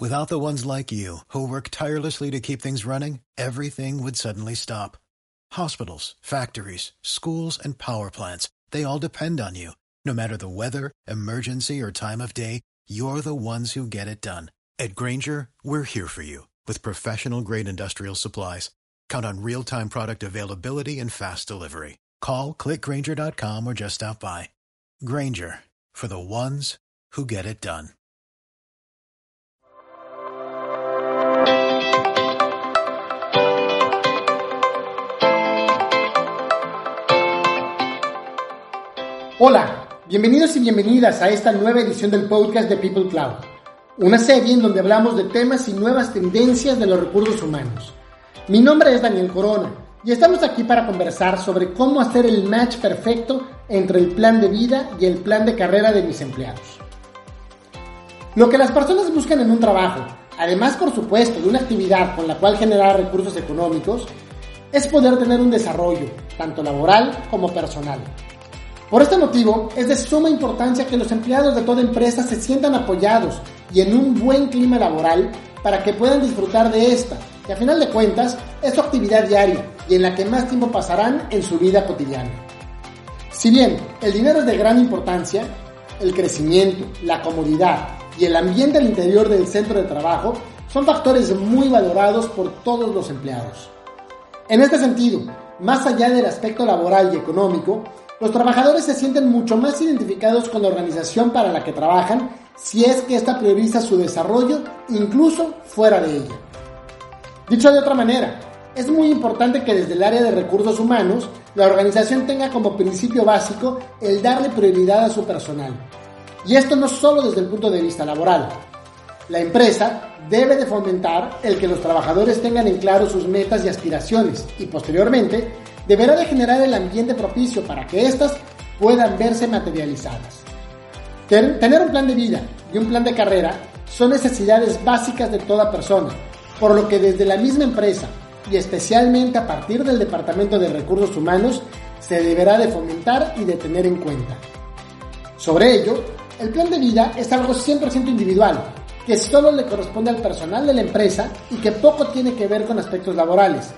Without the ones like you, who work tirelessly to keep things running, everything would suddenly stop. Hospitals, factories, schools, and power plants, they all depend on you. No matter the weather, emergency, or time of day, you're the ones who get it done. At Granger, we're here for you with professional grade industrial supplies. Count on real time product availability and fast delivery. Call clickgranger.com or just stop by. Granger for the ones who get it done. Hola, bienvenidos y bienvenidas a esta nueva edición del podcast de People Cloud, una serie en donde hablamos de temas y nuevas tendencias de los recursos humanos. Mi nombre es Daniel Corona y estamos aquí para conversar sobre cómo hacer el match perfecto entre el plan de vida y el plan de carrera de mis empleados. Lo que las personas buscan en un trabajo, además por supuesto de una actividad con la cual generar recursos económicos, es poder tener un desarrollo, tanto laboral como personal. Por este motivo, es de suma importancia que los empleados de toda empresa se sientan apoyados y en un buen clima laboral para que puedan disfrutar de esta, que a final de cuentas es su actividad diaria y en la que más tiempo pasarán en su vida cotidiana. Si bien el dinero es de gran importancia, el crecimiento, la comodidad y el ambiente al interior del centro de trabajo son factores muy valorados por todos los empleados. En este sentido, más allá del aspecto laboral y económico, los trabajadores se sienten mucho más identificados con la organización para la que trabajan si es que ésta prioriza su desarrollo incluso fuera de ella. Dicho de otra manera, es muy importante que desde el área de recursos humanos la organización tenga como principio básico el darle prioridad a su personal. Y esto no solo desde el punto de vista laboral. La empresa debe de fomentar el que los trabajadores tengan en claro sus metas y aspiraciones y posteriormente deberá de generar el ambiente propicio para que éstas puedan verse materializadas. Tener un plan de vida y un plan de carrera son necesidades básicas de toda persona, por lo que desde la misma empresa y especialmente a partir del Departamento de Recursos Humanos se deberá de fomentar y de tener en cuenta. Sobre ello, el plan de vida es algo 100% individual, que solo le corresponde al personal de la empresa y que poco tiene que ver con aspectos laborales,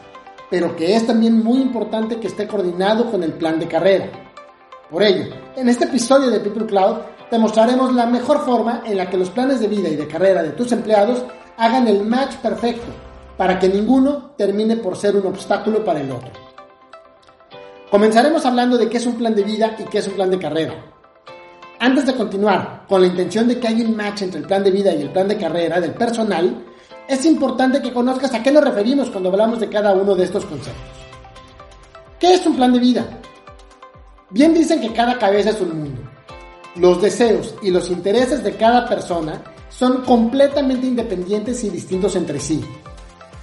pero que es también muy importante que esté coordinado con el plan de carrera. Por ello, en este episodio de People Cloud te mostraremos la mejor forma en la que los planes de vida y de carrera de tus empleados hagan el match perfecto para que ninguno termine por ser un obstáculo para el otro. Comenzaremos hablando de qué es un plan de vida y qué es un plan de carrera. Antes de continuar con la intención de que haya un match entre el plan de vida y el plan de carrera del personal, es importante que conozcas a qué nos referimos cuando hablamos de cada uno de estos conceptos. ¿Qué es un plan de vida? Bien dicen que cada cabeza es un mundo. Los deseos y los intereses de cada persona son completamente independientes y distintos entre sí.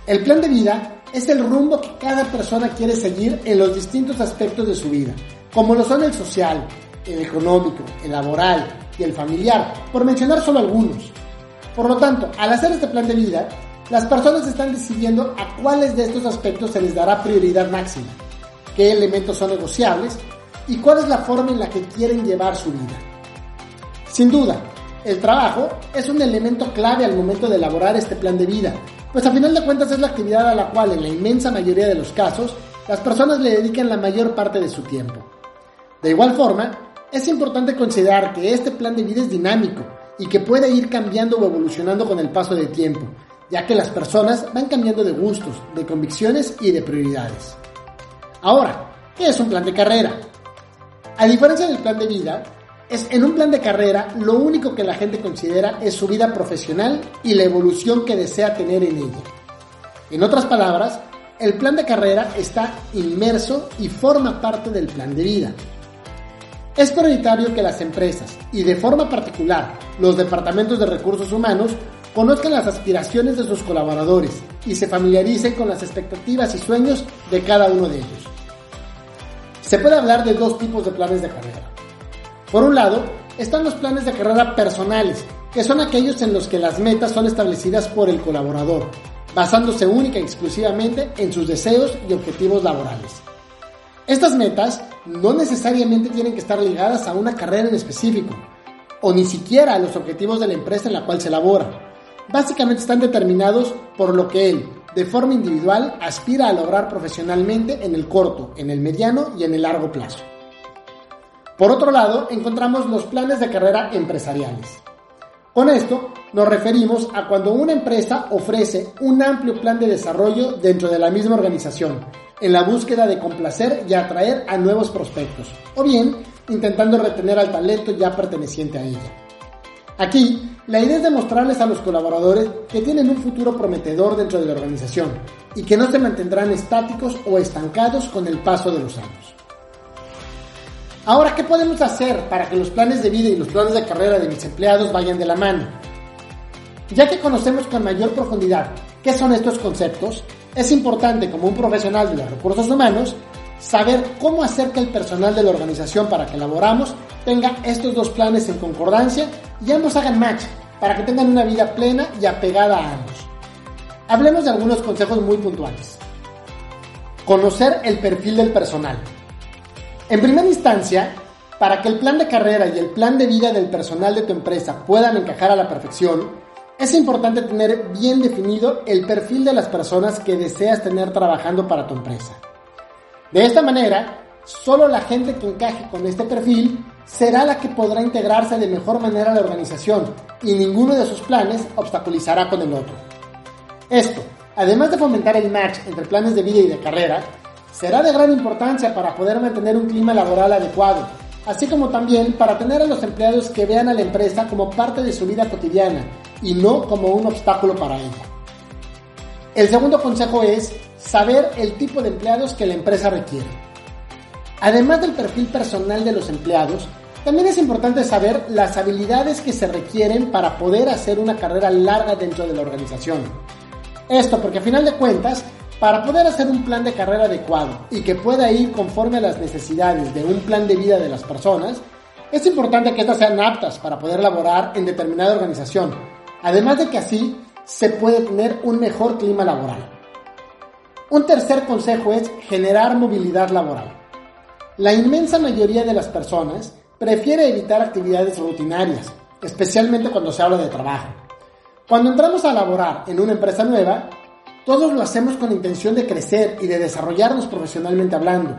El plan de vida es el rumbo que cada persona quiere seguir en los distintos aspectos de su vida, como lo son el social, el económico, el laboral y el familiar, por mencionar solo algunos. Por lo tanto, al hacer este plan de vida, las personas están decidiendo a cuáles de estos aspectos se les dará prioridad máxima, qué elementos son negociables y cuál es la forma en la que quieren llevar su vida. Sin duda, el trabajo es un elemento clave al momento de elaborar este plan de vida, pues a final de cuentas es la actividad a la cual en la inmensa mayoría de los casos las personas le dedican la mayor parte de su tiempo. De igual forma, es importante considerar que este plan de vida es dinámico y que puede ir cambiando o evolucionando con el paso del tiempo, ya que las personas van cambiando de gustos, de convicciones y de prioridades. Ahora, ¿qué es un plan de carrera? A diferencia del plan de vida, es en un plan de carrera lo único que la gente considera es su vida profesional y la evolución que desea tener en ella. En otras palabras, el plan de carrera está inmerso y forma parte del plan de vida. Es prioritario que las empresas, y de forma particular los departamentos de recursos humanos, conozcan las aspiraciones de sus colaboradores y se familiaricen con las expectativas y sueños de cada uno de ellos. Se puede hablar de dos tipos de planes de carrera. Por un lado, están los planes de carrera personales, que son aquellos en los que las metas son establecidas por el colaborador, basándose única y exclusivamente en sus deseos y objetivos laborales. Estas metas no necesariamente tienen que estar ligadas a una carrera en específico, o ni siquiera a los objetivos de la empresa en la cual se elabora. básicamente están determinados por lo que él, de forma individual, aspira a lograr profesionalmente en el corto, en el mediano y en el largo plazo. Por otro lado, encontramos los planes de carrera empresariales. Con esto nos referimos a cuando una empresa ofrece un amplio plan de desarrollo dentro de la misma organización, en la búsqueda de complacer y atraer a nuevos prospectos, o bien intentando retener al talento ya perteneciente a ella. Aquí, la idea es demostrarles a los colaboradores que tienen un futuro prometedor dentro de la organización y que no se mantendrán estáticos o estancados con el paso de los años. Ahora, ¿qué podemos hacer para que los planes de vida y los planes de carrera de mis empleados vayan de la mano? Ya que conocemos con mayor profundidad qué son estos conceptos, es importante como un profesional de los recursos humanos saber cómo hacer que el personal de la organización para que elaboramos tenga estos dos planes en concordancia y ambos hagan match para que tengan una vida plena y apegada a ambos. Hablemos de algunos consejos muy puntuales. Conocer el perfil del personal. En primera instancia, para que el plan de carrera y el plan de vida del personal de tu empresa puedan encajar a la perfección, es importante tener bien definido el perfil de las personas que deseas tener trabajando para tu empresa. De esta manera, solo la gente que encaje con este perfil será la que podrá integrarse de mejor manera a la organización y ninguno de sus planes obstaculizará con el otro. Esto, además de fomentar el match entre planes de vida y de carrera, será de gran importancia para poder mantener un clima laboral adecuado, así como también para tener a los empleados que vean a la empresa como parte de su vida cotidiana y no como un obstáculo para ella. El segundo consejo es saber el tipo de empleados que la empresa requiere. Además del perfil personal de los empleados, también es importante saber las habilidades que se requieren para poder hacer una carrera larga dentro de la organización. Esto porque a final de cuentas, para poder hacer un plan de carrera adecuado y que pueda ir conforme a las necesidades de un plan de vida de las personas, es importante que éstas sean aptas para poder laborar en determinada organización, además de que así se puede tener un mejor clima laboral. Un tercer consejo es generar movilidad laboral. La inmensa mayoría de las personas prefiere evitar actividades rutinarias, especialmente cuando se habla de trabajo. Cuando entramos a laborar en una empresa nueva, todos lo hacemos con la intención de crecer y de desarrollarnos profesionalmente hablando.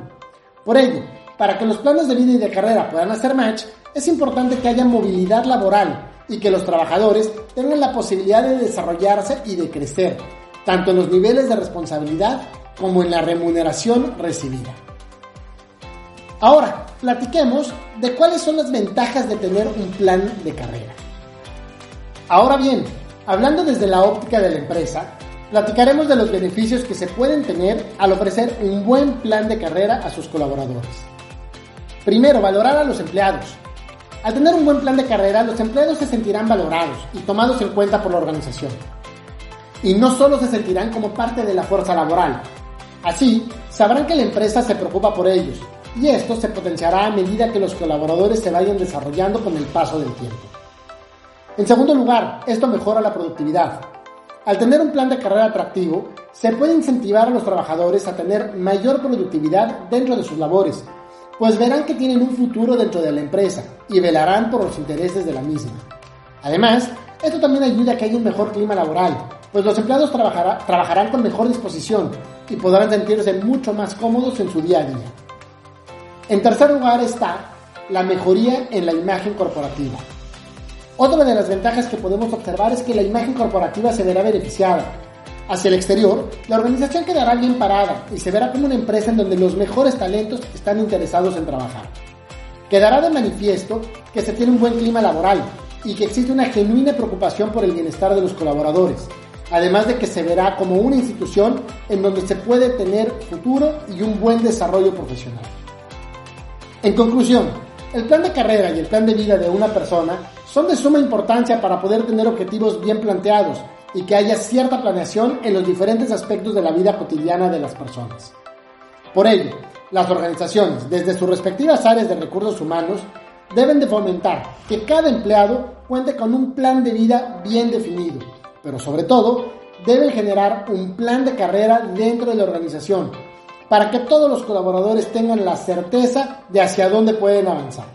Por ello, para que los planes de vida y de carrera puedan hacer match, es importante que haya movilidad laboral y que los trabajadores tengan la posibilidad de desarrollarse y de crecer, tanto en los niveles de responsabilidad como en la remuneración recibida. Ahora, platiquemos de cuáles son las ventajas de tener un plan de carrera. Ahora bien, hablando desde la óptica de la empresa, platicaremos de los beneficios que se pueden tener al ofrecer un buen plan de carrera a sus colaboradores. Primero, valorar a los empleados. Al tener un buen plan de carrera, los empleados se sentirán valorados y tomados en cuenta por la organización y no solo se sentirán como parte de la fuerza laboral. Así, sabrán que la empresa se preocupa por ellos y esto se potenciará a medida que los colaboradores se vayan desarrollando con el paso del tiempo. En segundo lugar, esto mejora la productividad. Al tener un plan de carrera atractivo, se puede incentivar a los trabajadores a tener mayor productividad dentro de sus labores, pues verán que tienen un futuro dentro de la empresa y velarán por los intereses de la misma. Además, esto también ayuda a que haya un mejor clima laboral, pues los empleados trabajarán con mejor disposición y podrán sentirse mucho más cómodos en su día a día. En tercer lugar está la mejoría en la imagen corporativa. Otra de las ventajas que podemos observar es que la imagen corporativa se verá beneficiada. Hacia el exterior, la organización quedará bien parada y se verá como una empresa en donde los mejores talentos están interesados en trabajar. Quedará de manifiesto que se tiene un buen clima laboral y que existe una genuina preocupación por el bienestar de los colaboradores, además de que se verá como una institución en donde se puede tener futuro y un buen desarrollo profesional. En conclusión, el plan de carrera y el plan de vida de una persona son de suma importancia para poder tener objetivos bien planteados y que haya cierta planeación en los diferentes aspectos de la vida cotidiana de las personas. Por ello, las organizaciones, desde sus respectivas áreas de recursos humanos, deben de fomentar que cada empleado cuente con un plan de vida bien definido pero sobre todo deben generar un plan de carrera dentro de la organización para que todos los colaboradores tengan la certeza de hacia dónde pueden avanzar.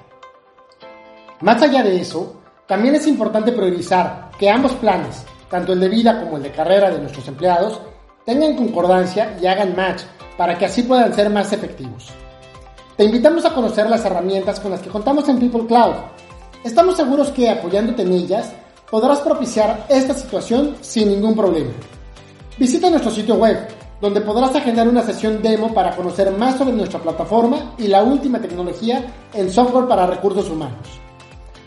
Más allá de eso, también es importante priorizar que ambos planes, tanto el de vida como el de carrera de nuestros empleados, tengan concordancia y hagan match para que así puedan ser más efectivos. Te invitamos a conocer las herramientas con las que contamos en People Cloud. Estamos seguros que apoyándote en ellas podrás propiciar esta situación sin ningún problema. Visita nuestro sitio web, donde podrás agendar una sesión demo para conocer más sobre nuestra plataforma y la última tecnología en software para recursos humanos.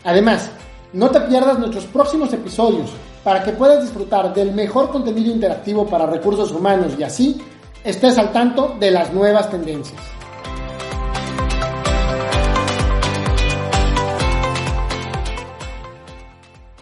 Además, no te pierdas nuestros próximos episodios para que puedas disfrutar del mejor contenido interactivo para recursos humanos y así estés al tanto de las nuevas tendencias.